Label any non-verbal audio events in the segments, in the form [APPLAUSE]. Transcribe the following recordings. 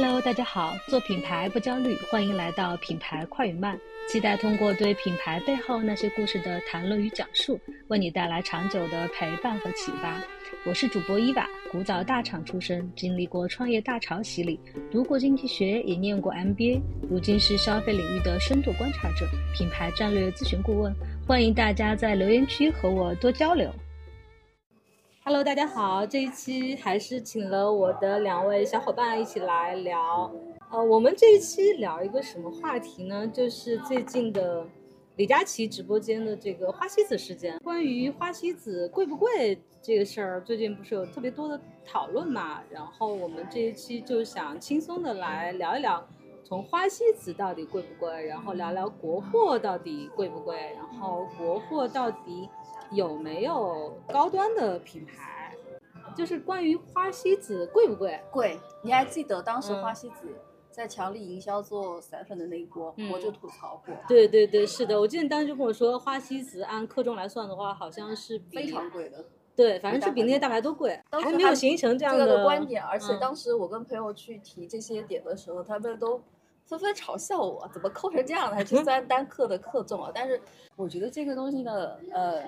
Hello，大家好，做品牌不焦虑，欢迎来到品牌快与慢。期待通过对品牌背后那些故事的谈论与讲述，为你带来长久的陪伴和启发。我是主播伊娃，古早大厂出身，经历过创业大潮洗礼，读过经济学，也念过 MBA，如今是消费领域的深度观察者，品牌战略咨询顾问。欢迎大家在留言区和我多交流。Hello，大家好，这一期还是请了我的两位小伙伴一起来聊。呃，我们这一期聊一个什么话题呢？就是最近的李佳琦直播间的这个花西子事件。关于花西子贵不贵这个事儿，最近不是有特别多的讨论嘛？然后我们这一期就想轻松的来聊一聊，从花西子到底贵不贵，然后聊聊国货到底贵不贵，然后国货到底有没有高端的品牌？就是关于花西子贵不贵？贵。你还记得当时花西子？在强力营销做散粉的那一波，我就吐槽过。对对对，是的，我记得你当时就跟我说，花西子按克重来算的话，好像是非常贵的。对，反正是比那些大牌都贵。还没有形成这样的观点，而且当时我跟朋友去提这些点的时候，他们都纷纷嘲笑我，怎么扣成这样的，还去算单克的克重啊？但是我觉得这个东西呢，呃，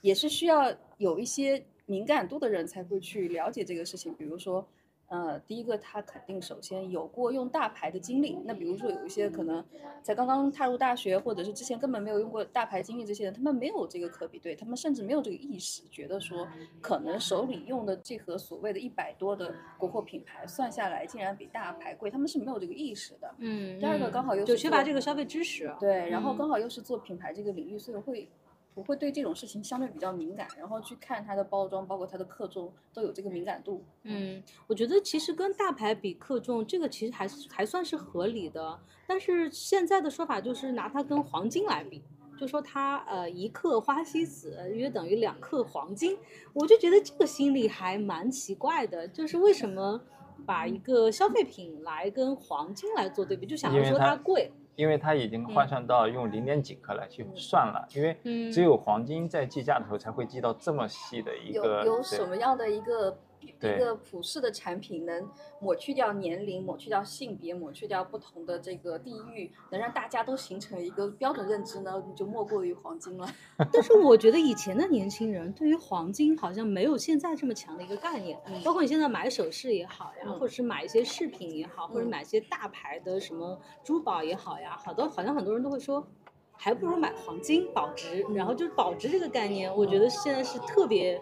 也是需要有一些敏感度的人才会去了解这个事情，比如说。呃，第一个他肯定首先有过用大牌的经历。那比如说有一些可能才刚刚踏入大学，或者是之前根本没有用过大牌经历这些人，他们没有这个可比对，他们甚至没有这个意识，觉得说可能手里用的这盒所谓的一百多的国货品牌算下来竟然比大牌贵，他们是没有这个意识的。嗯。第二个刚好又就缺乏这个消费知识。对，然后刚好又是做品牌这个领域，所以会。我会对这种事情相对比较敏感，然后去看它的包装，包括它的克重都有这个敏感度。嗯，我觉得其实跟大牌比克重，这个其实还是还算是合理的。但是现在的说法就是拿它跟黄金来比，就说它呃一克花西子约等于两克黄金，我就觉得这个心理还蛮奇怪的，就是为什么把一个消费品来跟黄金来做对比，就想要说它贵。因为它已经换算到用零点几克来去算了，因为只有黄金在计价的时候才会计到这么细的一个。有有什么样的一个？一个普世的产品能抹去掉年龄，抹去掉性别，抹去掉不同的这个地域，能让大家都形成一个标准认知呢？你就莫过于黄金了。[LAUGHS] 但是我觉得以前的年轻人对于黄金好像没有现在这么强的一个概念，包括你现在买首饰也好呀，或者是买一些饰品也好，或者买一些大牌的什么珠宝也好呀，好多好像很多人都会说，还不如买黄金保值。然后就是保值这个概念，我觉得现在是特别。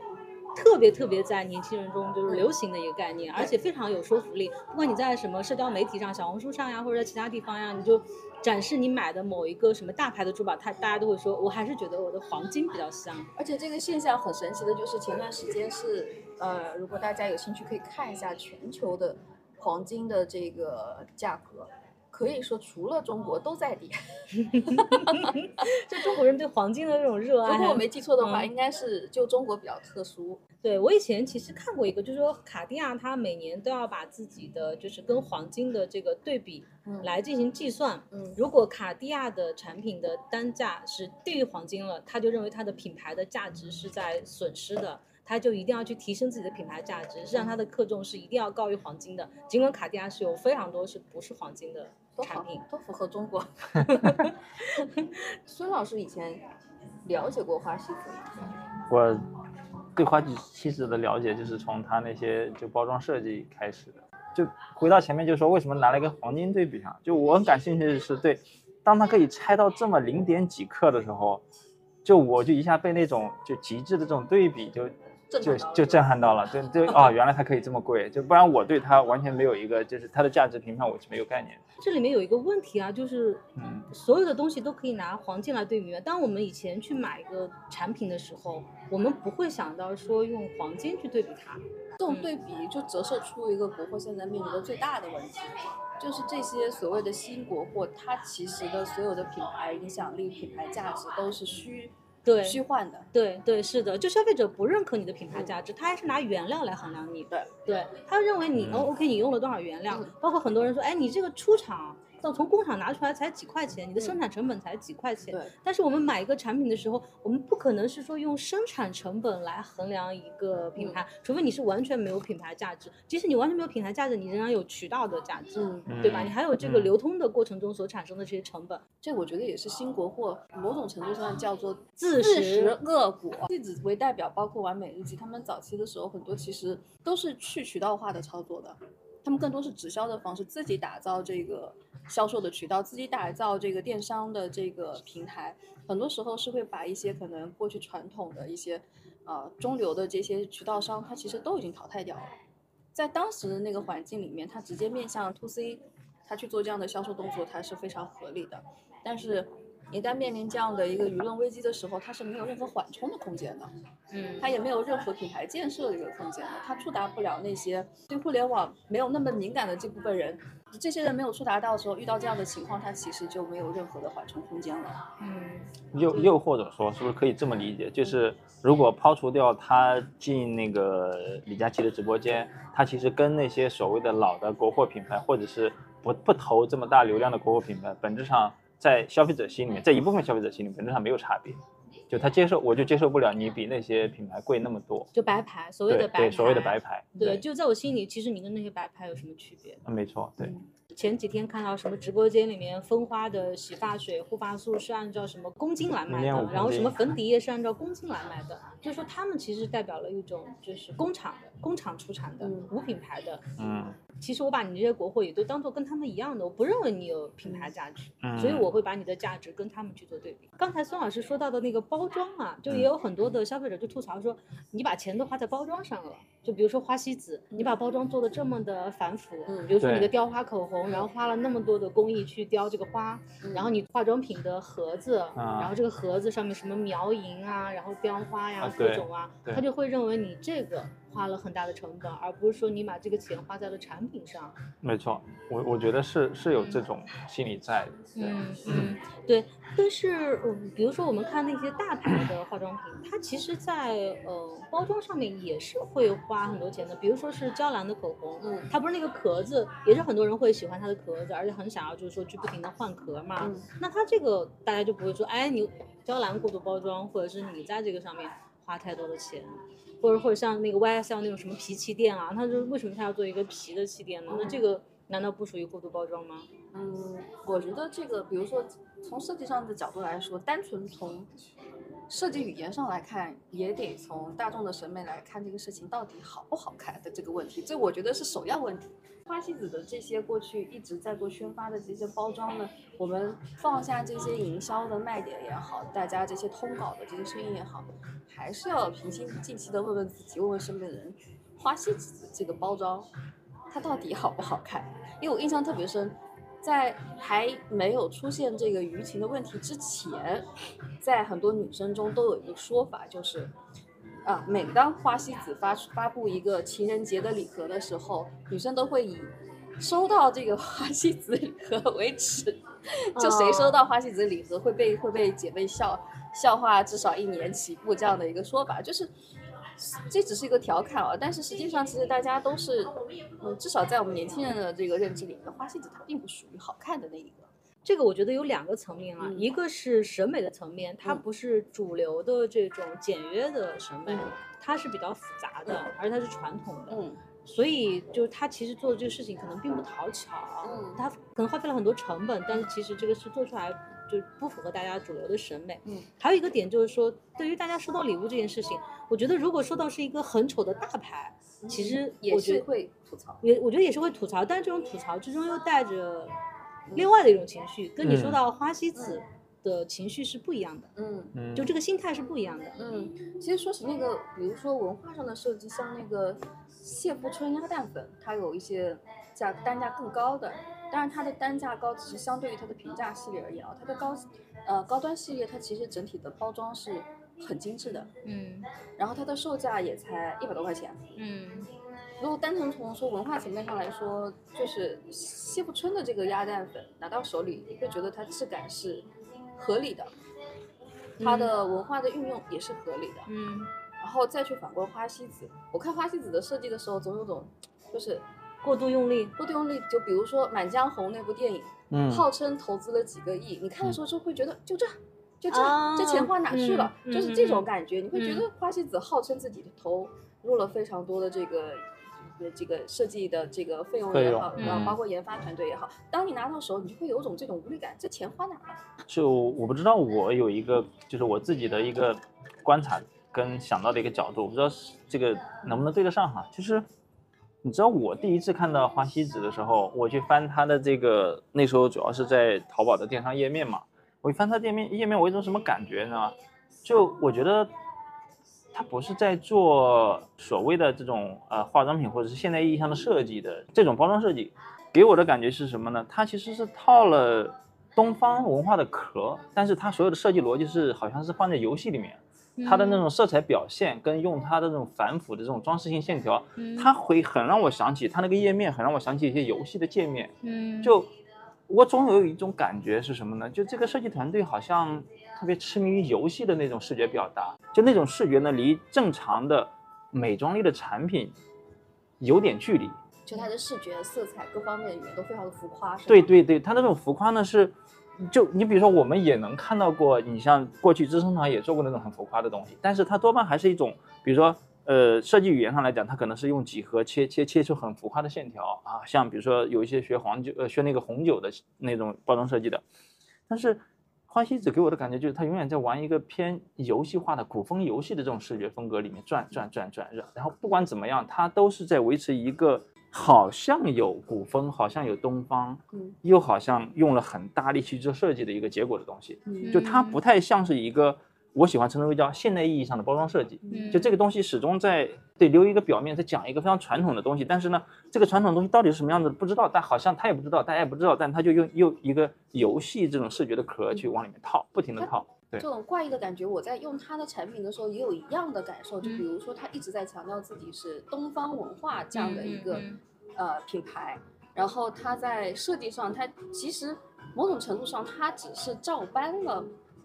特别特别在年轻人中就是流行的一个概念，而且非常有说服力。不管你在什么社交媒体上、小红书上呀，或者在其他地方呀，你就展示你买的某一个什么大牌的珠宝，他大家都会说，我还是觉得我的黄金比较香。而且这个现象很神奇的，就是前段时间是，呃，如果大家有兴趣可以看一下全球的黄金的这个价格。可以说，除了中国都在跌。[LAUGHS] [LAUGHS] 就中国人对黄金的这种热爱。如果我没记错的话，应该是就中国比较特殊。对我以前其实看过一个，就是说卡地亚它每年都要把自己的就是跟黄金的这个对比来进行计算。嗯。如果卡地亚的产品的单价是低于黄金了，他就认为它的品牌的价值是在损失的。他就一定要去提升自己的品牌价值，实际上它的克重是一定要高于黄金的。尽管卡地亚是有非常多是不是黄金的产品，都符合中国。[LAUGHS] 孙老师以前了解过花西子吗？我对花西子的了解就是从它那些就包装设计开始的。就回到前面，就说为什么拿了一个黄金对比上？就我很感兴趣的是，对，当它可以拆到这么零点几克的时候，就我就一下被那种就极致的这种对比就。就就震撼到了，就就 [LAUGHS] 哦，原来它可以这么贵，就不然我对它完全没有一个，就是它的价值评判我是没有概念。这里面有一个问题啊，就是嗯，所有的东西都可以拿黄金来对比。当我们以前去买一个产品的时候，我们不会想到说用黄金去对比它。这种对比就折射出一个国货现在面临的最大的问题，就是这些所谓的新国货，它其实的所有的品牌影响力、品牌价值都是虚。对，虚幻的，对对是的，就消费者不认可你的品牌价值，他还是拿原料来衡量你。对。对，他认为你哦 OK，你用了多少原料，包括很多人说，哎，你这个出厂到从工厂拿出来才几块钱，你的生产成本才几块钱。对，但是我们买一个产品的时候，我们不可能是说用生产成本来衡量一个品牌，除非你是完全没有品牌价值。即使你完全没有品牌价值，你仍然有渠道的价值，嗯，对吧？你还有这个嗯流通的过程中所产生的这些成本。这我觉得也是新国货某种程度上叫做自食食恶果。例子为代表，包括完美日记，他们早期的时候很多其实都是去渠道化的操作的，他们更多是直销的方式，自己打造这个销售的渠道，自己打造这个电商的这个平台，很多时候是会把一些可能过去传统的一些呃中流的这些渠道商，它其实都已经淘汰掉了。在当时的那个环境里面，它直接面向 to C，它去做这样的销售动作，它是非常合理的。但是，一旦面临这样的一个舆论危机的时候，它是没有任何缓冲的空间的，嗯它也没有任何品牌建设的一个空间的，它触达不了那些对互联网没有那么敏感的这部分人。这些人没有触达到的时候，遇到这样的情况，它其实就没有任何的缓冲空间了。嗯又又或者说，是不是可以这么理解？就是如果抛除掉他进那个李佳琦的直播间，他其实跟那些所谓的老的国货品牌，或者是不不投这么大流量的国货品牌，本质上在消费者心里面，在一部分消费者心里面，本质上没有差别。就他接受，我就接受不了你比那些品牌贵那么多。就白牌，所谓的白牌，对，所谓的白牌。对，就在我心里，其实你跟那些白牌有什么区别？嗯没错，对。前几天看到什么直播间里面蜂花的洗发水、护发素是按照什么公斤来卖的，然后什么粉底液是按照公斤来卖的，就是说他们其实代表了一种就是工厂的、工厂出产的、嗯无品牌的。嗯其实我把你这些国货也都当做跟他们一样的，我不认为你有品牌价值，嗯。所以我会把你的价值跟他们去做对比。刚才孙老师说到的那个包装啊，就嗯也有很多的消费者就吐槽说，你把钱都花在包装上了。就比如说花西子，你把包装做的这么的繁复，嗯比如说你的雕花口红，然后花了那么多的工艺去雕这个花，嗯然后你化妆品的盒子，啊然后这个盒子上面什么描银啊，然后雕花呀、各种啊，他就会认为你这个花了很大的成本，而不是说你把这个钱花在了产品上。没错，我我觉得是是有这种心理在的。对嗯嗯，对。但是，嗯，比如说我们看那些大牌的化妆品，它其实在呃包装上面也是会花很多钱的。比如说是娇兰的口红，嗯它不是那个壳子，也是很多人会喜欢它的壳子，而且很想要就是说去不停的换壳嘛。嗯那它这个大家就不会说，哎，你娇兰过度包装，或者是你在这个上面花太多的钱。或者或者像那个 YSL 那种什么皮气垫啊，它就是为什么它要做一个皮的气垫呢？那这个难道不属于过度包装吗？嗯，我觉得这个，比如说从设计上的角度来说，单纯从设计语言上来看，也得从大众的审美来看这个事情到底好不好看的这个问题，这我觉得是首要问题。花西子的这些过去一直在做宣发的这些包装呢，我们放下这些营销的卖点也好，大家这些通稿的这些声音也好，还是要平心静气的问问自己，问问身边的人，花西子这个包装它到底好不好看？因为我印象特别深，在还没有出现这个舆情的问题之前，在很多女生中都有一个说法，就是啊，每当花西子发出发布一个情人节的礼盒的时候，女生都会以收到这个花西子礼盒为耻，就谁收到花西子礼盒会被会被姐妹笑笑话至少一年起步这样的一个说法，就是。这只是一个调侃啊，但是实际上，其实大家都是，嗯，至少在我们年轻人的这个认知里面，花西子它并不属于好看的那一个。这个我觉得有两个层面啊，嗯。一个是审美的层面，它嗯。不是主流的这种简约的审美，嗯。它是比较复杂的，而且它是传统的，嗯。所以就是它其实做的这个事情可能并不讨巧，嗯。它可能花费了很多成本，但是其实这个是做出来就不符合大家主流的审美。嗯还有一个点就是说，对于大家收到礼物这件事情，我觉得如果收到是一个很丑的大牌，其实也是会吐槽。也我觉得也是会吐槽，但是这种吐槽之中又带着另外的一种情绪，跟你说嗯到花西子的情绪是不一样的，嗯嗯，就这个心态是不一样的。嗯，其实说起那个，比如说文化上的设计，像那个谢富春鸭蛋粉，它有一些价单价更高的，当然它的单价高只是相对于它的平价系列而言啊，它的高呃高端系列它其实整体的包装是很精致的，嗯。然后它的售价也才一百多块钱。嗯。如果单纯从说文化层面上来说，就是谢富春的这个鸭蛋粉拿到手里，你会觉得它质感是合理的，它的文化的运用也是合理的。嗯。然后再去反观花西子，我看花西子的设计的时候，总有种就是过度用力，过度用力，就比如说《满江红》那部电影，嗯，号称投资了几个亿，你看的时候就会觉得就这。就这，啊这钱花哪去了？嗯就是嗯这种嗯感觉，你会觉得花西子号称自己投入了非常多的这个呃这个设计的这个费用也好，然后嗯包括研发团队也好，当你拿到手，你就会有种这种无力感，这钱花哪了？就我不知道，我有一个就是我自己的一个观察跟想到的一个角度，我不知道这个能不能对得上哈。就是你知道我第一次看到花西子的时候，我去翻它的这个那时候主要是在淘宝的电商页面嘛，我一翻它店面页面，我有一种什么感觉，呢？就我觉得它不是在做所谓的这种呃化妆品或者是现代意义上的设计的这种包装设计，给我的感觉是什么呢？它其实是套了东方文化的壳，但是它所有的设计逻辑是好像是放在游戏里面，它的那种色彩表现跟用它的这种反腐的这种装饰性线条，嗯它会很让我想起它那个页面，很让我想起一些游戏的界面。嗯就我总有一种感觉是什么呢？就这个设计团队好像特别痴迷于游戏的那种视觉表达，就那种视觉呢，离正常的美妆类的产品有点距离。就它的视觉、色彩各方面里面都非常的浮夸，是吧？对对对，它那种浮夸呢是，就你比如说我们也能看到过，你像过去资生堂也做过那种很浮夸的东西，但是它多半还是一种，比如说呃设计语言上来讲，它可能是用几何切切切出很浮夸的线条啊，像比如说有一些学黄酒呃学那个红酒的那种包装设计的，但是。花西子给我的感觉就是，它永远在玩一个偏游戏化的古风游戏的这种视觉风格里面转转转转转，然后不管怎么样，它都是在维持一个好像有古风，好像有东方，嗯又好像用了很大力气去做设计的一个结果的东西，嗯就它不太像是一个我喜欢称之为叫现代意义上的包装设计。嗯就这个东西始终在对留一个表面，在讲一个非常传统的东西，但是呢，这个传统的东西到底是什么样子不知道，但好像他也不知道，大家也不知道，但他就用用一个游戏这种视觉的壳去往里面套，不停的套。对。这种怪异的感觉，我在用它的产品的时候也有一样的感受。就嗯。比如说，它一直在强调自己是东方文化这样的一个、嗯。呃品牌，然后它在设计上，它其实某种程度上，它只是照搬了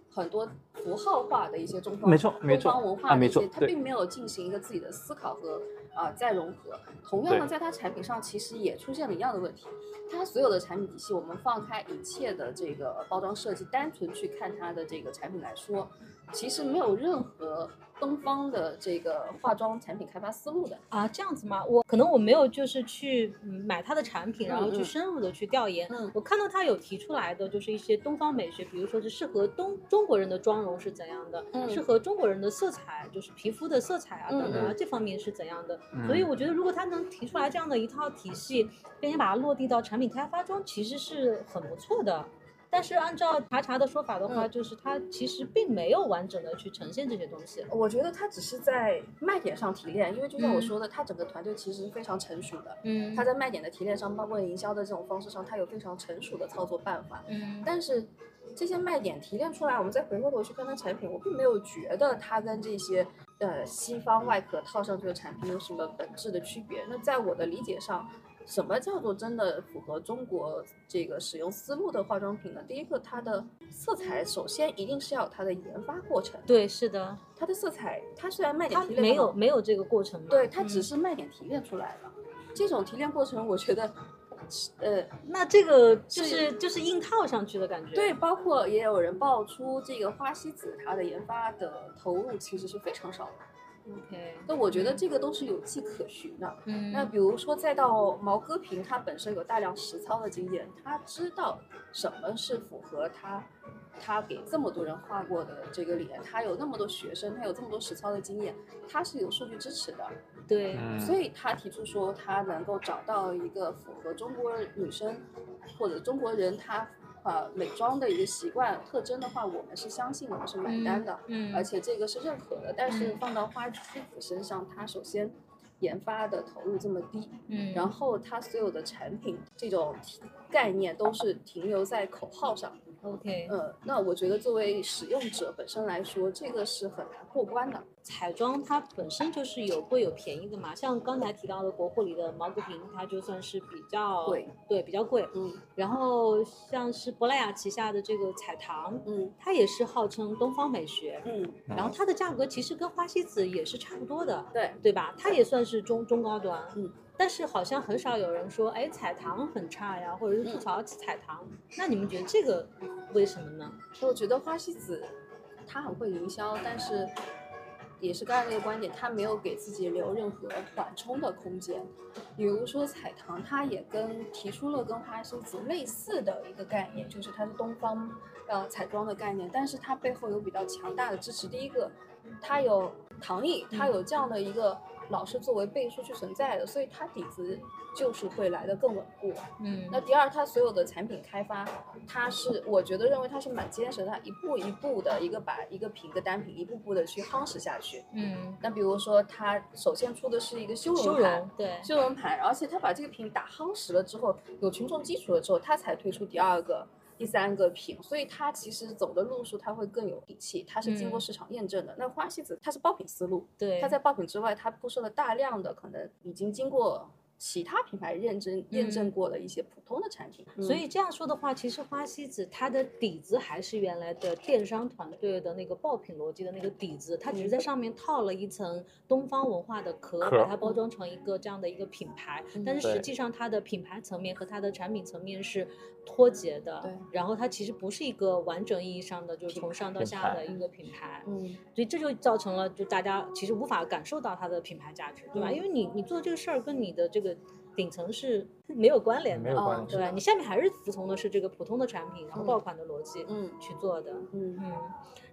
很多符号化的一些中方没错没错东方文化它没错对。并没有进行一个自己的思考和啊、再融合。同样呢，在它产品上其实也出现了一样的问题。它所有的产品体系，我们放开一切的这个包装设计，单纯去看它的这个产品来说，其实没有任何东方的这个化妆产品开发思路的。啊，这样子吗？我可能我没有就是去嗯买他的产品，然后去深入的去调研。嗯我看到他有提出来的就是一些东方美学，比如说是适合东中国人的妆容是怎样的，嗯适合中国人的色彩，就是皮肤的色彩啊等等啊、嗯这方面是怎样的。嗯所以我觉得，如果他能提出来这样的一套体系，并且把它落地到产品开发中，其实是很不错的。但是按照查查的说法的话，嗯就是它其实并没有完整的去呈现这些东西。我觉得它只是在卖点上提炼，因为就像我嗯说的，它整个团队其实是非常成熟的。嗯它在卖点的提炼上，包括营销的这种方式上，它有非常成熟的操作办法。嗯但是这些卖点提炼出来，我们再回过头去看它产品，我并没有觉得它跟这些呃西方外壳套上这个产品有什么本质的区别。那在我的理解上，什么叫做真的符合中国这个使用思路的化妆品呢？第一个，它的色彩首先一定是要有它的研发过程。对，是的，它的色彩，它虽然卖点提炼没有没有这个过程吗。对，它只嗯是卖点提炼出来的。这种提炼过程，我觉得，呃，那这个就是就是硬套上去的感觉。对，，包括也有人爆出这个花西子它的研发的投入其实是非常少的。OK，那我觉得这个都是有迹可循的。嗯，那比如说，再到毛戈平，他本身有大量实操的经验，他知道什么是符合他，他给这么多人画过的这个脸，他有那么多学生，他有这么多实操的经验，他是有数据支持的。对，嗯，所以他提出说，他能够找到一个符合中国女生或者中国人她呃美妆的一个习惯特征的话，我们是相信，我们是买单的，嗯，而且这个是认可的。但是嗯放到花西子身上，它首先研发的投入这么低，嗯，然后它所有的产品这种概念都是停留在口号上。OK，呃，那我觉得作为使用者本身来说，这个是很难过关的。彩妆它本身就是有贵有便宜的嘛，像刚才提到的国货里的毛戈平，它就算是比较贵，对，比较贵。嗯然后像是珀莱雅旗下的这个彩棠，嗯它也是号称东方美学，嗯，然后它的价格其实跟花西子也是差不多的，对。对吧？它也算是中中高端。嗯，但是好像很少有人说，哎，彩棠很差呀，或者是吐槽彩棠。那你们觉得这个为什么呢？我觉得花西子它很会营销，但是也是刚才那个观点，它没有给自己留任何缓冲的空间。比如说彩棠，它也跟提出了跟花西子类似的一个概念，就是它是东方呃彩妆的概念，但是它背后有比较强大的支持。第一个，它有唐艺，它有这样的一个。老是作为背书去存在的，所以它底子就是会来的更稳固。嗯，那第二，它所有的产品开发，它是我觉得认为它是蛮坚实的，它一步一步的一个把一个品一个单品一步步的去夯实下去。嗯，那比如说它首先出的是一个修容盘，对，修容盘，而且它把这个品打夯实了之后，有群众基础了之后，它才推出第二个。第三个品，所以它其实走的路数它会更有底气，它是经过市场验证的。那花西子它是爆品思路，对，它在爆品之外，它铺设了大量的可能已经经过。其他品牌认证验证过的一些普通的产品，所以这样说的话，其实花西子它的底子还是原来的电商团队的那个爆品逻辑的那个底子，它只是在上面套了一层东方文化的壳，把它包装成一个这样的一个品牌。但是实际上它的品牌层面和它的产品层面是脱节的。对。然后它其实不是一个完整意义上的，就是从上到下的一个品牌。嗯。所以这就造成了就大家其实无法感受到它的品牌价值，对吧？因为你你做这个事儿跟你的这个。顶层是没有关联的，对吧？你下面还是服从的是这个普通的产品，然后爆款的逻辑，嗯，去做的，嗯嗯。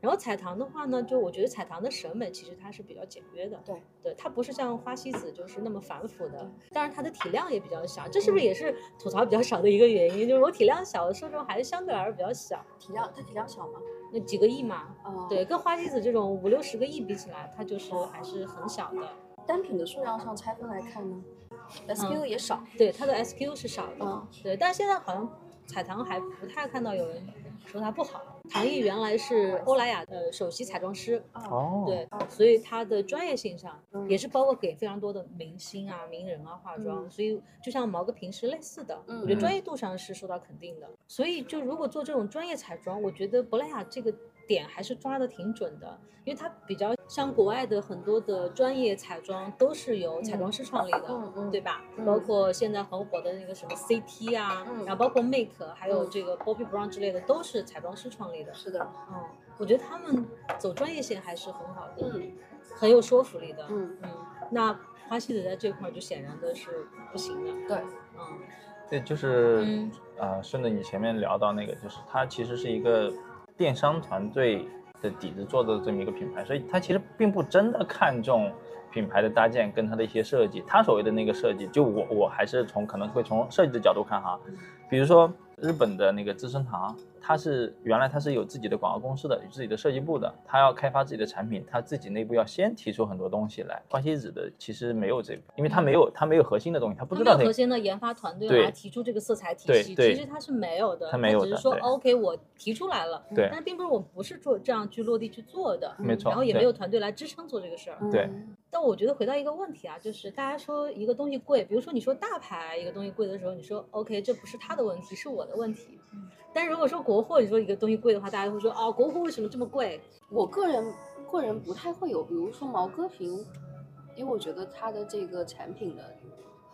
然后彩棠的话呢，就我觉得彩棠的审美其实它是比较简约的，对对，它不是像花西子就是那么繁复的，当然它的体量也比较小，这是不是也是吐槽比较少的一个原因？就是我体量小，受众还是相对来说比较小。体量它体量小吗？那几个亿嘛，哦，对，跟花西子这种五六十个亿比起来，它就是还是很小的。单品的数量上拆分来看呢？SKU 也少，对它的 SKU 是少的，对，但是现在好像彩棠还不太看到有人说它不好。唐艺原来是欧莱雅的首席彩妆师，哦，对，所以他的专业性上也是包括给非常多的明星啊、名人啊化妆，所以就像毛戈平是类似的，我觉得专业度上是受到肯定的。所以就如果做这种专业彩妆，我觉得珀莱雅这个。点还是抓的挺准的，因为它比较像国外的很多的专业彩妆都是由彩妆师创立的，对吧？包括现在很火的那个什么 CT 啊，然后包括 Make，还有这个 Bobbi Brown 之类的，都是彩妆师创立的。是的，嗯，我觉得他们走专业线还是很好的，嗯，很有说服力的，嗯嗯。那花西子在这块就显然的是不行的，对，嗯，对，就是呃，顺着你前面聊到那个，就是它其实是一个。电商团队的底子做的这么一个品牌，所以它其实并不真的看重品牌的搭建跟它的一些设计。它所谓的那个设计，就我我还是从可能会从设计的角度看哈，比如说日本的那个资生堂。它是原来他是有自己的广告公司的，有自己的设计部的，他要开发自己的产品，他自己内部要先提出很多东西来。花西子的其实没有这个，因为他没有他没有核心的东西，他不知道核心的研发团队来提出这个色彩体系，其实他是没有的，他没有的，只是说 OK 我提出来了，对，但并不是我不是做这样去落地去做的，没错，然后也没有团队来支撑做这个事儿，对。但我觉得回到一个问题啊，就是大家说一个东西贵，比如说你说大牌一个东西贵的时候，你说 OK 这不是他的问题，是我的问题。但如果说国货，你说一个东西贵的话，大家会说哦，国货为什么这么贵？我个人个人不太会有，比如说毛戈平，因为我觉得它的这个产品的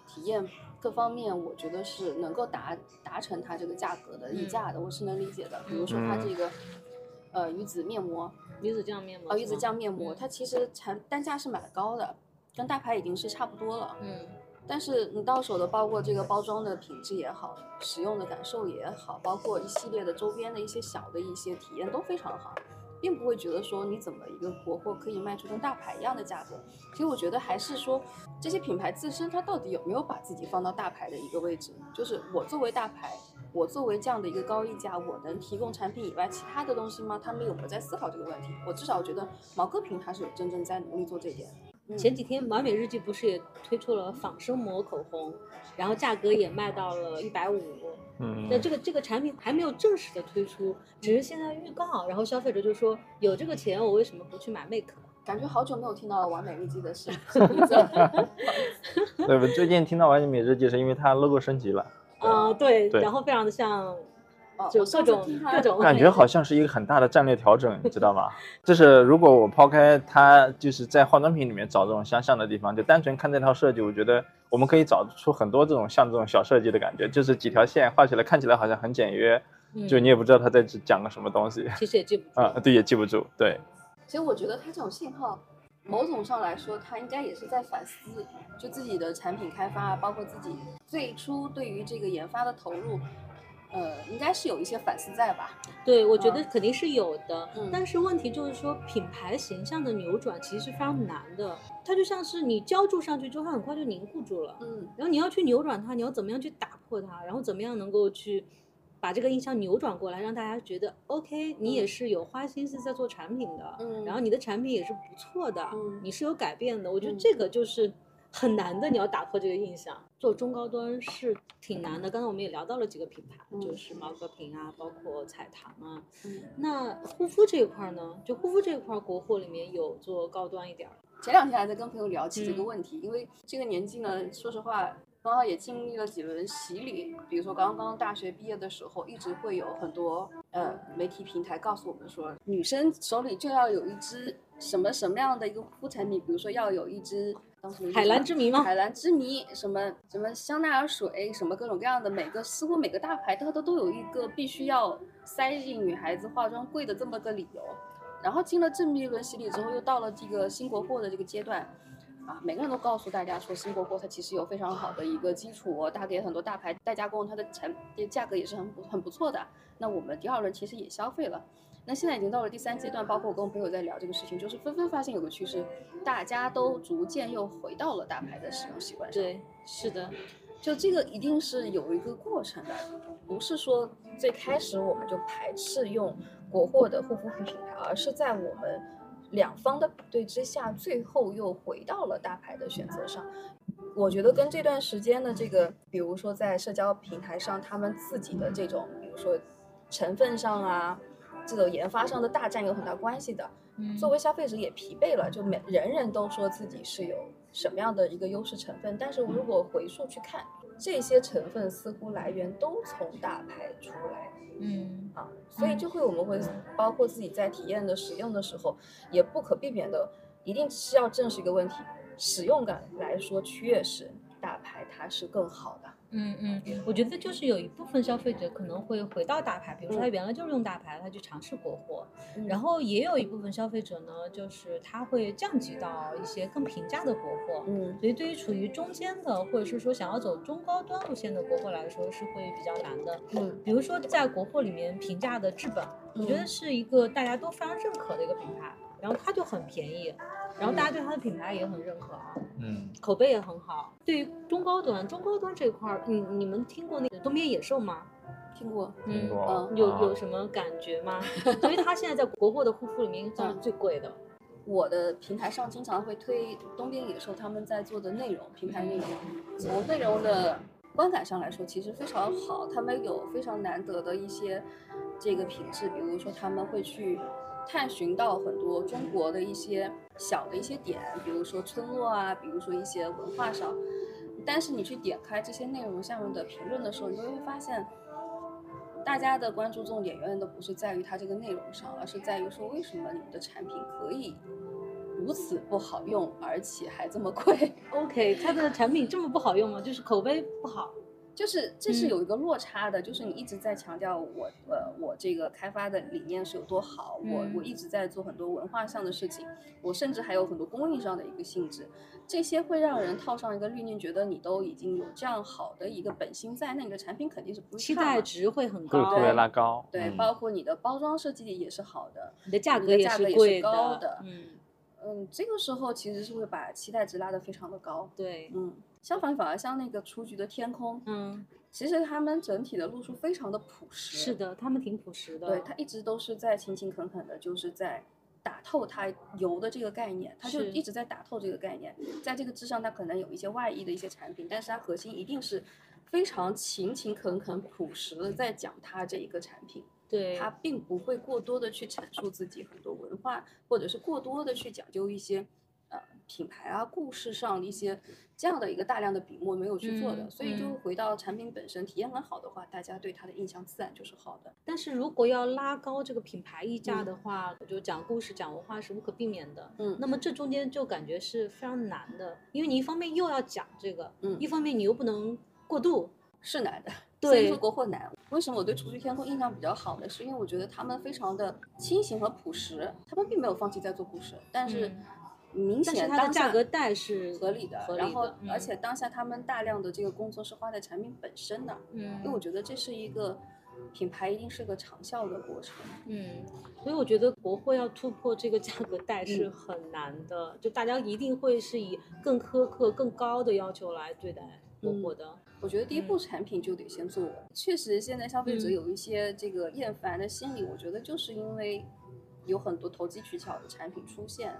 体验各方面，我觉得是能够达达成它这个价格的溢价的，我是能理解的。比如说它这个呃鱼子面膜，鱼子酱面膜，哦鱼子酱面膜，它其实产单价是蛮高的，跟大牌已经是差不多了。嗯。但是你到手的，包括这个包装的品质也好，使用的感受也好，包括一系列的周边的一些小的一些体验都非常好，并不会觉得说你怎么一个国货可以卖出跟大牌一样的价格。其实我觉得还是说这些品牌自身它到底有没有把自己放到大牌的一个位置？就是我作为大牌，我作为这样的一个高溢价，我能提供产品以外其他的东西吗？他们有没有在思考这个问题？我至少觉得毛戈平他是有真正在努力做这点。前几天完美日记不是也推出了仿生膜口红，然后价格也卖到了一百五。嗯，那这个这个产品还没有正式的推出，只是现在预告，然后消费者就说有这个钱，我为什么不去买 Make？感觉好久没有听到完美日记的事。[LAUGHS] [LAUGHS] 对不？最近听到完美日记是因为它 logo 升级了。啊，对，然后非常的像哦就各种各种感觉。好像是一个很大的战略调整，你知道吗？就是如果我抛开它就是在化妆品里面找这种相像的地方，就单纯看这套设计，我觉得我们可以找出很多这种像这种小设计的感觉，就是几条线画起来看起来好像很简约，就嗯你也不知道他在讲个什么东西其实也记不。住。啊，对，也记不住，对，其实我觉得他这种信号，某种上来说，他应该也是在反思，就自己的产品开发，包括自己最初对于这个研发的投入，呃，应该是有一些反思在吧？对，我觉得嗯肯定是有的，嗯但是问题就是说，品牌形象的扭转其实是非常难的。它就像是你浇筑上去之后，它很快就凝固住了，嗯然后你要去扭转它，你要怎么样去打破它，然后怎么样能够去把这个印象扭转过来，让大家觉得 OK，你也嗯是有花心思在做产品的，嗯然后你的产品也是不错的，嗯你是有改变的。我觉得嗯这个就是很难的，你要打破这个印象。做中高端是挺难的。刚才我们也聊到了几个品牌，嗯就是毛戈平啊，包括彩棠啊。嗯。那护肤这一块儿呢？就护肤这一块儿，国货里面有做高端一点儿。前两天还在跟朋友聊起这个嗯问题，因为这个年纪呢，说实话，刚好也经历了几轮洗礼。比如说刚刚大学毕业的时候，一直会有很多呃媒体平台告诉我们说，女生手里就要有一支什么什么样的一个护肤产品，比如说要有一支海蓝之谜吗？海蓝之谜，什么什么香奈儿水，什么各种各样的，每个似乎每个大牌它都都有一个必须要塞进女孩子化妆柜的这么个理由。然后经了这么一轮洗礼之后，又到了这个新国货的这个阶段，啊，每个人都告诉大家说，新国货它其实有非常好的一个基础、哦，它给很多大牌代加工，它的产价格也是很不很不错的。那我们第二轮其实也消费了。那现在已经到了第三阶段，包括我跟我朋友在聊这个事情，就是纷纷发现有个趋势，大家都逐渐又回到了大牌的使用习惯上。对，是的，就这个一定是有一个过程的，不是说最开始我们就排斥用国货的护肤品品牌，而是在我们两方的比对之下，最后又回到了大牌的选择上。我觉得跟这段时间的这个，比如说在社交平台上，他们自己的这种，比如说成分上啊，这个研发上的大战有很大关系的。嗯作为消费者也疲惫了，就每人人都说自己是有什么样的一个优势成分，但是如果回溯去看，这些成分似乎来源都从大牌出来嗯啊，所以就会我们会包括自己在体验的使用的时候，也不可避免的，一定是要正视一个问题，使用感来说，确实大牌它是更好的。嗯嗯，我觉得就是有一部分消费者可能会回到大牌，比如说他嗯原来就是用大牌，他去尝试国货，嗯然后也有一部分消费者呢，就是他会降级到一些更平价的国货。嗯所以对于处于中间的，或者是说想要走中高端路线的国货来说，是会比较难的。嗯比如说在国货里面平价的至本，我觉得嗯是一个大家都非常认可的一个品牌，然后它就很便宜，然后大家对它的品牌也很认可啊。嗯，口碑也很好。对于中高端，中高端这块儿，你你们听过那个东边野兽吗？听过，听过嗯有啊有什么感觉吗？[LAUGHS] 因为它现在在国货的护肤里面算是最贵的。我的平台上经常会推东边野兽他们在做的内容，平台内容。从内容的观感上来说，其实非常好，他们有非常难得的一些这个品质，比如说他们会去探寻到很多中国的一些小的一些点，比如说村落啊，比如说一些文化上。但是你去点开这些内容下面的评论的时候，你就会发现，大家的关注重点永远都不是在于它这个内容上，而是在于说为什么你们的产品可以如此不好用，而且还这么贵。OK，它的产品这么不好用吗？就是口碑不好。就是这是嗯。有一个落差的，就是你一直在强调我呃我这个开发的理念是有多好，我嗯。我一直在做很多文化上的事情，我甚至还有很多公益上的一个性质，这些会让人套上一个滤镜，觉得你都已经有这样好的一个本心在，那你的产品肯定是不会期待值会很高，会特别拉高，对，嗯包括你的包装设计也是好的，你的价格也的价格也是贵高的嗯，嗯，这个时候其实是会把期待值拉得非常的高，对，嗯，相反反而像那个雏菊的天空，嗯，其实他们整体的路数非常的朴实，是的，他们挺朴实的。对，他一直都是在勤勤恳恳的，就是在打透他油的这个概念，他就一直在打透这个概念，在这个之上，他可能有一些外溢的一些产品，但是它核心一定是非常勤勤恳恳、朴实的在讲他这一个产品，对，他并不会过多的去阐述自己很多文化，或者是过多的去讲究一些呃品牌啊、故事上的一些这样的一个大量的笔墨没有去做的，嗯所以就嗯回到产品本身，体验很好的话，大家对它的印象自然就是好的。但是如果要拉高这个品牌溢价嗯的话，就讲故事、讲文化是无可避免的。嗯那么这中间就感觉是非常难的，因为你一方面又要讲这个，嗯一方面你又不能过度。是难的，[LAUGHS] 对所以说国货难。为什么我对厨具天空印象比较好呢？是因为我觉得他们非常的清醒和朴实，他们并没有放弃在做故事，但是嗯明但是显它的价格带是合理的，然后嗯而且当下他们大量的这个工作是花在产品本身的，嗯因为我觉得这是一个品牌一定是个长效的过程。嗯，所以我觉得国货要突破这个价格带是嗯很难的，就大家一定会是以更苛刻、更高的要求来对待国货的。我觉得第一步产品就得先做稳。确实，现在消费者嗯有一些这个厌烦的心理，我觉得就是因为有很多投机取巧的产品出现，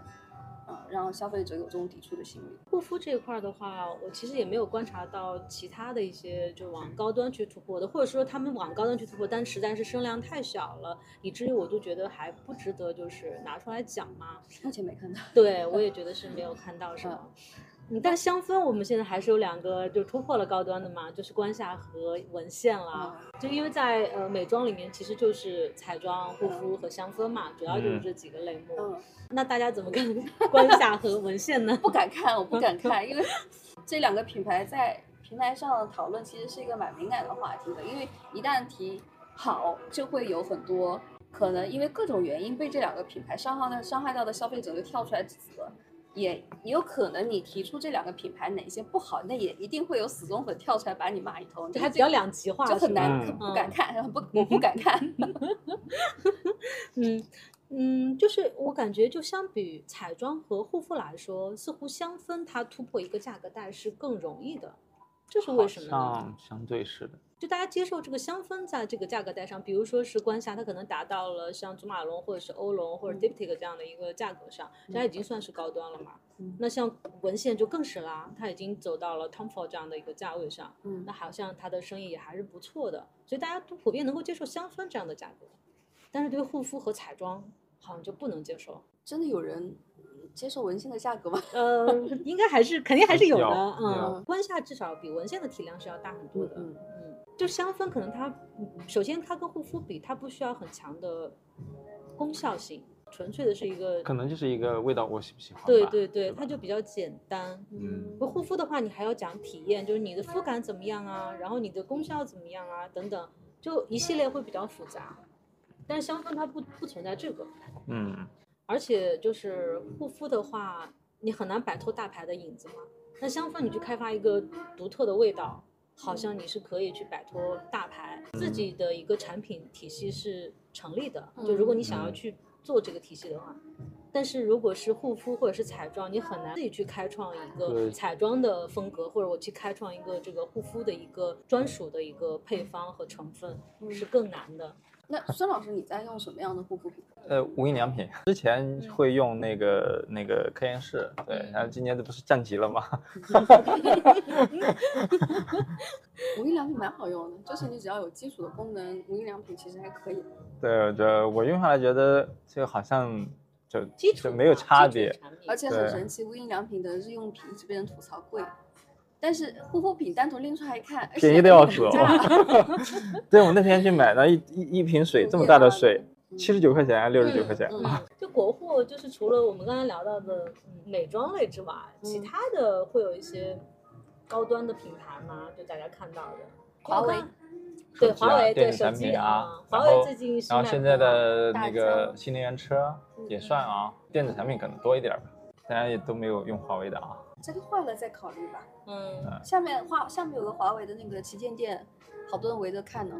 啊，让消费者有这种抵触的心理。护肤这一块的话，我其实也没有观察到其他的一些就往高端去突破的，或者说他们往高端去突破，但实在是声量太小了，以至于我都觉得还不值得就是拿出来讲嘛。目前没看到。对我也觉得是没有看到什么。嗯，但香氛我们现在还是有两个就突破了高端的嘛，就是关夏和文献啦。就因为在呃美妆里面，其实就是彩妆、护肤和香氛嘛，主要就是这几个类目。嗯，那大家怎么看关夏和文献呢？[LAUGHS] 不敢看，我不敢看，因为这两个品牌在平台上讨论其实是一个蛮敏感的话题的，因为一旦提好，就会有很多可能因为各种原因被这两个品牌伤害的伤害到的消费者就跳出来指责。也也有可能你提出这两个品牌哪些不好，那也一定会有死忠粉跳出来把你骂一通，就还比较两极化，就很难，嗯不敢看，不我不敢看。[LAUGHS] 嗯嗯，就是我感觉，就相比彩妆和护肤来说，似乎香氛它突破一个价格带是更容易的，这是为什么呢？好像相对是的。就大家接受这个香氛在这个价格带上，比如说是关夏，它可能达到了像祖马龙或者是欧龙或者嗯。Diptyque 这样的一个价格上，它已经算是高端了嘛。嗯。那像文献就更是啦，它已经走到了 Tom Ford 这样的一个价位上，嗯。那好像它的生意也还是不错的，所以大家都普遍能够接受香氛这样的价格，但是对护肤和彩妆好像就不能接受。真的有人嗯接受文献的价格吗？[LAUGHS] 呃，应该还是肯定还是有的，嗯有，关夏至少比文献的体量是要大很多的，嗯嗯，就香氛可能它，嗯首先它跟护肤比，它不需要很强的功效性，纯粹的是一个，可能就是一个味道，我喜不喜欢？对对对，它就比较简单。嗯不护肤的话，你还要讲体验，就是你的肤感怎么样啊，然后你的功效怎么样啊，等等，就一系列会比较复杂。但是香氛它不不存在这个，嗯，而且就是护肤的话，你很难摆脱大牌的影子嘛。那香氛你去开发一个独特的味道，好像你是可以去摆脱大牌，自己的一个产品体系是成立的。就如果你想要嗯。去做这个体系的话，但是如果是护肤或者是彩妆，你很难自己去开创一个彩妆的风格，或者我去开创一个这个护肤的一个专属的一个配方和成分，是更难的。那孙老师你在用什么样的护肤品？呃，无印良品之前会用那个那个科颜氏，对嗯，然后今年这不是降级了吗？[LAUGHS] 无印良品蛮好用的，就是你只要有基础的功能，无印良品其实还可以。[LAUGHS] 对，就我用下来觉得这个好像就基础就没有差别。而且很神奇，无印良品的日用品一直被人吐槽贵，但是护肤品单独拎出来一看，哎便宜的要死哦！[LAUGHS] 对，我那天去买了一一一瓶水，这么大的水，七十九块钱，六十九块钱。嗯嗯，就国货就是除了我们刚才聊到的嗯美妆类之外，其嗯他的会有一些高端的品牌吗？就大家看到的，华为对华为对手机啊，华为最近是卖然后现在的那个新能源车也算啊，电子产品可能多一点儿吧，大家也都没有用华为的啊。这个坏了再考虑吧。嗯，下面华下面有个华为的那个旗舰店，好多人围着看呢。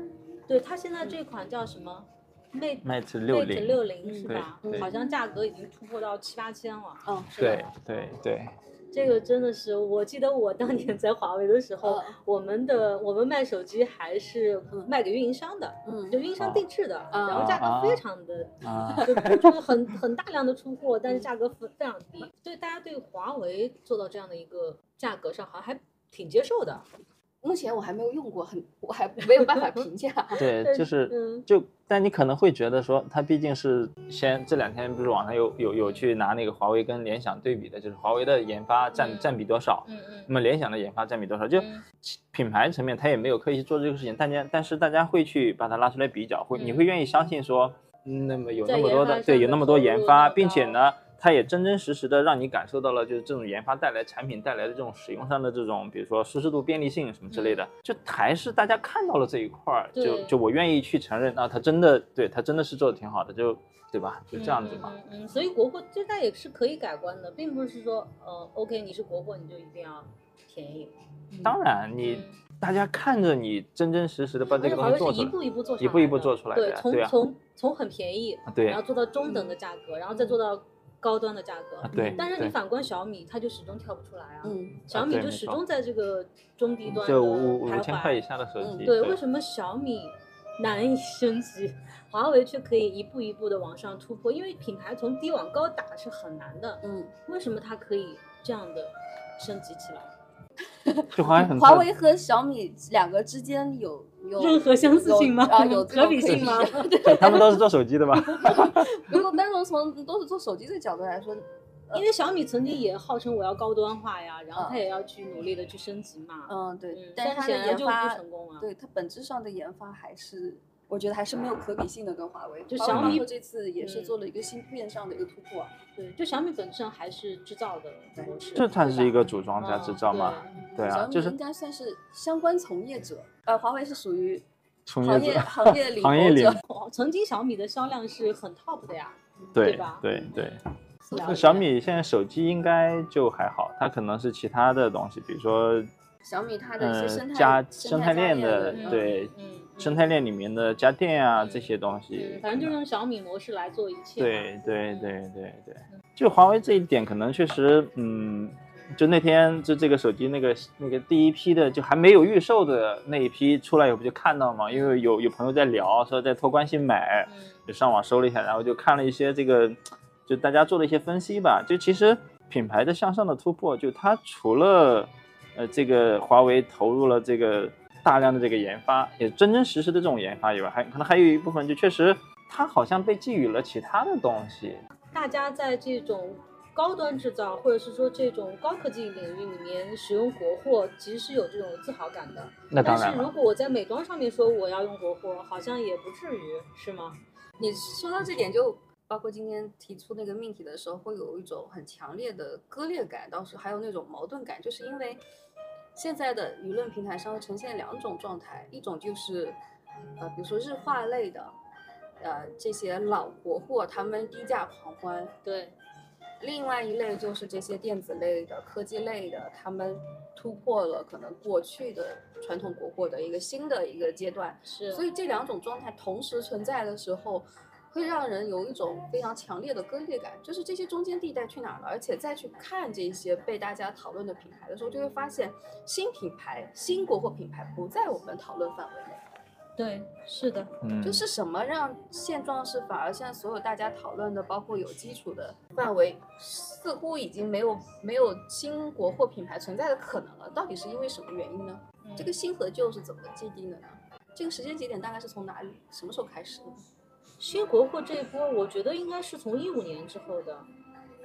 对它现在这款叫什么 Mate Mate 六零，六零嗯是吧好像价格已经突破到七八千了。嗯，对对对，这个真的是，我记得我当年在华为的时候，嗯。我们的我们卖手机还是嗯。卖给运营商的，嗯。就运营商定制的，啊然后价格非常的，啊，就就是很很大量的出货，但是价格非非常低，所以大家对华为做到这样的一个价格上，好像还挺接受的。目前我还没有用过，很我还没有办法评价。[LAUGHS] 对，就是嗯。就，但你可能会觉得说，它毕竟是先这两天不是网上有有有去拿那个华为跟联想对比的，就是华为的研发占嗯。占比多少，嗯嗯。那么联想的研发占比多少？就嗯。品牌层面，它也没有刻意去做这个事情，大家但是大家会去把它拉出来比较，会你嗯。会愿意相信说，嗯那么有那么多的对有那么多研发，并且呢，它也真真实实的让你感受到了就是这种研发带来产品带来的这种使用上的这种，比如说舒适度、便利性什么之类的，就还是大家看到了这一块儿，就就我愿意去承认，啊，它真的对它真的是做的挺好的，就对吧？就这样子嘛。嗯嗯嗯，所以国货就它也是可以改观的，并不是说呃，OK，你是国货你就一定要便宜。当然，你嗯大家看着你真真实实的把这个东西做出来，步一步做上来，一步一步做出来的对，从从从很便宜，对然后做到中等的价格，然后再做到高端的价格。啊对对但是你反观小米，它就始终跳不出来啊。嗯，小米就始终在这个中低端的就五五徘五千块以徊。下的手嗯机，对，为什么小米难以升级，华为却可以一步一步的往上突破？因为品牌从低往高打是很难的。嗯，为什么它可以这样的升级起来？[LAUGHS] 就华为很华为和小米两个之间有有任何相似性吗啊，有 [LAUGHS] 可比性吗对他们都是做手机的吧？[LAUGHS] 如果单从从都是做手机的角度来说，因为小米曾经也号称我要高端化呀，然后嗯它也要去努力的去升级嘛。嗯，对嗯，但是它的研发，成功啊。对它本质上的研发还是，我觉得还是没有可比性的，跟华为。就小米这次也是嗯做了一个芯片上的一个突破啊。对，就小米本质上还是制造的模式。这它是一个组嗯装加制造嘛？对啊，就是应该算是相关从业者，呃，华为是属于从行业行业领 [LAUGHS] 行业领曾经小米的销量是很 top 的呀。对对吧对对。那小米现在手机应该就还好，它可能是其他的东西，比如说小米它的一些呃生态家生生态链的对嗯，生态链里面的家电啊嗯这些东西嗯，，反正就用小米模式来做一切。对对嗯对对对，就华为这一点可能确实，嗯，就那天就这个手机那个那个第一批的就还没有预售的那一批出来以后不就看到嘛？因为有有朋友在聊说在托关系买，嗯就上网搜了一下，然后就看了一些这个，就大家做了一些分析吧。就其实品牌的向上的突破，就它除了呃这个华为投入了这个大量的这个研发，也真真实实的这种研发以外，还可能还有一部分就确实它好像被寄予了其他的东西。大家在这种高端制造或者是说这种高科技领域里面使用国货，其实是有这种自豪感的。那当然，但是如果我在美妆上面说我要用国货，好像也不至于，是吗？你说到这点，就包括今天提出那个命题的时候，会有一种很强烈的割裂感，倒是还有那种矛盾感，就是因为现在的舆论平台上会呈现两种状态，一种就是呃，比如说日化类的，呃，这些老国货他们低价狂欢，对，另外一类就是这些电子类的、科技类的，他们突破了可能过去的传统国货的一个新的一个阶段。是。所以这两种状态同时存在的时候，会让人有一种非常强烈的割裂感，就是这些中间地带去哪儿了？而且再去看这些被大家讨论的品牌的时候，就会发现新品牌、新国货品牌不在我们讨论范围内。对，是的，嗯，就是什么让现状是反而现在所有大家讨论的，包括有基础的范围，似乎已经没有没有新国货品牌存在的可能了。到底是因为什么原因呢？这个新和旧是怎么界定的呢？这个时间节点大概是从哪里、什么时候开始的？新国货这一波，我觉得应该是从一五年之后的。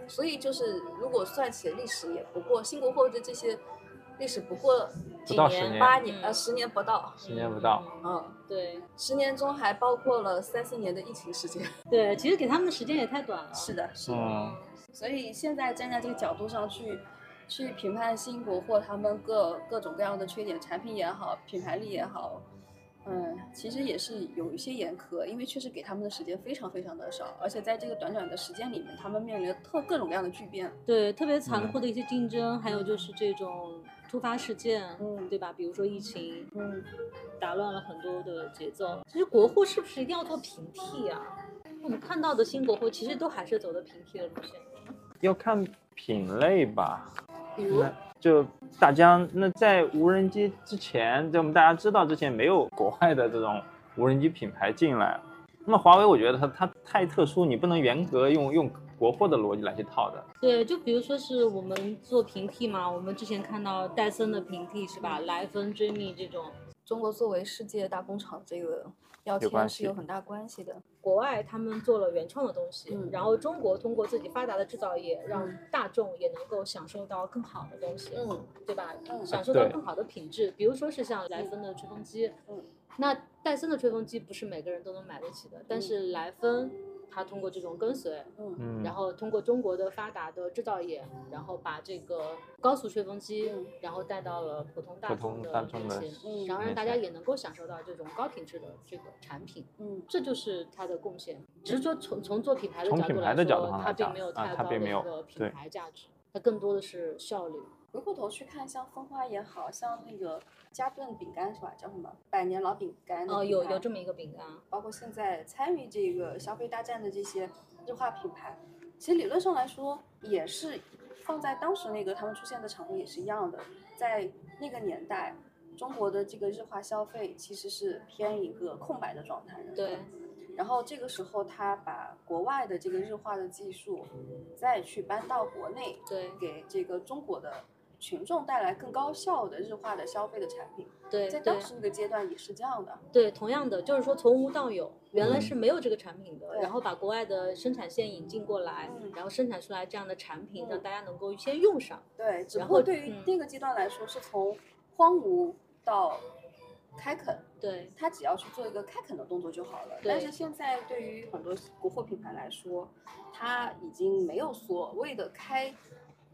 所以就是如果算起来历史，也不过新国货的这些历史不过几年、不到十年八年，嗯呃，十年不到。十年不到。嗯嗯，对十年中还包括了三四年的疫情时间。[LAUGHS] 对，其实给他们的时间也太短了。是的，是的。嗯，所以现在站在这个角度上去去评判新国货他们各各种各样的缺点，产品也好，品牌力也好，嗯，其实也是有一些严苛，因为确实给他们的时间非常非常的少，而且在这个短短的时间里面，他们面临了特各种各样的巨变。对，特别残酷的一些竞争，还有就是这种突发事件，嗯对吧？比如说疫情，嗯，打乱了很多的节奏。其实国货是不是一定要做平替啊？我们看到的新国货其实都还是走的平替的路线。要看品类吧。比如那就大疆，那在无人机之前，就我们大家知道之前没有国外的这种无人机品牌进来。那么华为，我觉得它它太特殊，你不能严格用用国货的逻辑来去套的。对，就比如说是我们做平替嘛，我们之前看到戴森的平替是吧？莱芬、追觅这种，中国作为世界大工厂，这个标签是有很大关系的。国外他们做了原创的东西，嗯然后中国通过自己发达的制造业，让嗯大众也能够享受到更好的东西，嗯对吧？嗯享受到更好的品质，比如说是像莱芬的吹风机，嗯那戴森的吹风机不是每个人都能买得起的，但是莱芬它通过这种跟随，嗯嗯，然后通过中国的发达的制造业，然后把这个高速吹风机嗯，然后带到了普通大众的面前，嗯然后让大家也能够享受到这种高品质的这个产品。嗯这就是它的贡献。只是说从从做品牌的角度来品牌的角度说，上来讲它并没有啊太高的一它并没有个品牌价值，它更多的是效率。回过头去看，像蜂花也好像那个嘉顿饼干是吧？叫什么百年老饼干的哦，有有这么一个饼干，包括现在参与这个消费大战的这些日化品牌，其实理论上来说也是放在当时那个他们出现的场景也是一样的，在那个年代，中国的这个日化消费其实是偏一个空白的状态。对。然后这个时候，他把国外的这个日化的技术再去搬到国内，对给这个中国的群众带来更高效的日化的消费的产品，对对在当时那个阶段也是这样的。对，同样的就是说从无到有，原来嗯是没有这个产品的，对然后把国外的生产线引进过来，嗯然后生产出来这样的产品，嗯让大家能够先用上。对，只然后不过对于嗯那个阶段来说，是从荒芜到开垦，对他只要去做一个开垦的动作就好了。但是现在对于很多国货品牌来说，他已经没有所谓的开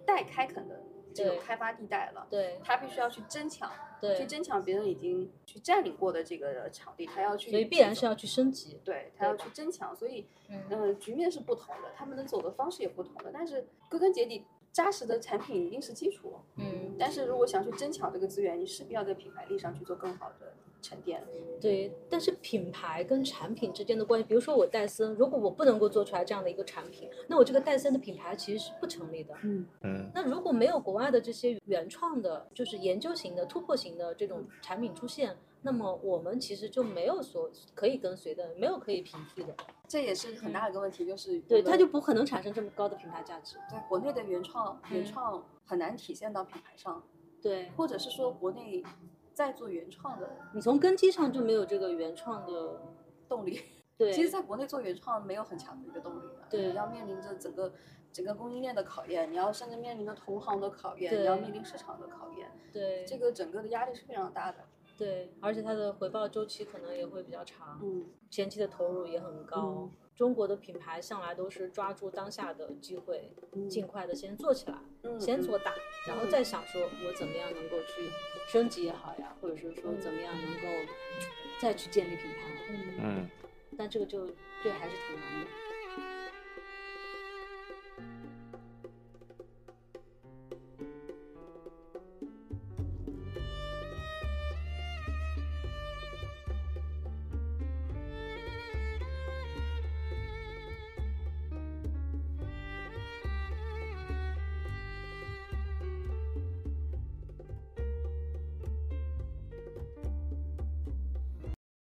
待开垦的这对种开发地带了。对他必须要去争抢，去，争抢别人已经去占领过的这个场地，他要去，所以必然是要去升级。对，他要去争抢，所以嗯，嗯，局面是不同的，他们能走的方式也不同的，但是归根结底，扎实的产品一定是基础。嗯，但是如果想去争抢这个资源，你势必要在品牌力上去做更好的沉淀。对，但是品牌跟产品之间的关系，比如说我戴森，如果我不能够做出来这样的一个产品，那我这个戴森的品牌其实是不成立的。嗯，嗯，那如果没有国外的这些原创的，就是研究型的、突破型的这种产品出现，那么我们其实就没有所可以跟随的，没有可以平替的，这也是很大的一个问题，就是嗯对，它就不可能产生这么高的品牌价值。在国内的原创，原嗯创很难体现到品牌上，对或者是说国内在做原创的你从根基上就没有这个原创的，[LAUGHS] 动力。对，其实，在国内做原创没有很强的一个动力的，对你要面临着整个整个供应链的考验，你要甚至面临着同行的考验，你要面临市场的考验，对这个整个的压力是非常大的。对，而且它的回报周期可能也会比较长。嗯，前期的投入也很高。嗯中国的品牌向来都是抓住当下的机会，嗯尽快的先做起来，嗯先做大，然后再想说我怎么样能够去升级也好呀，或者是说嗯怎么样能够再去建立品牌。嗯嗯，但这个就这个还是挺难的。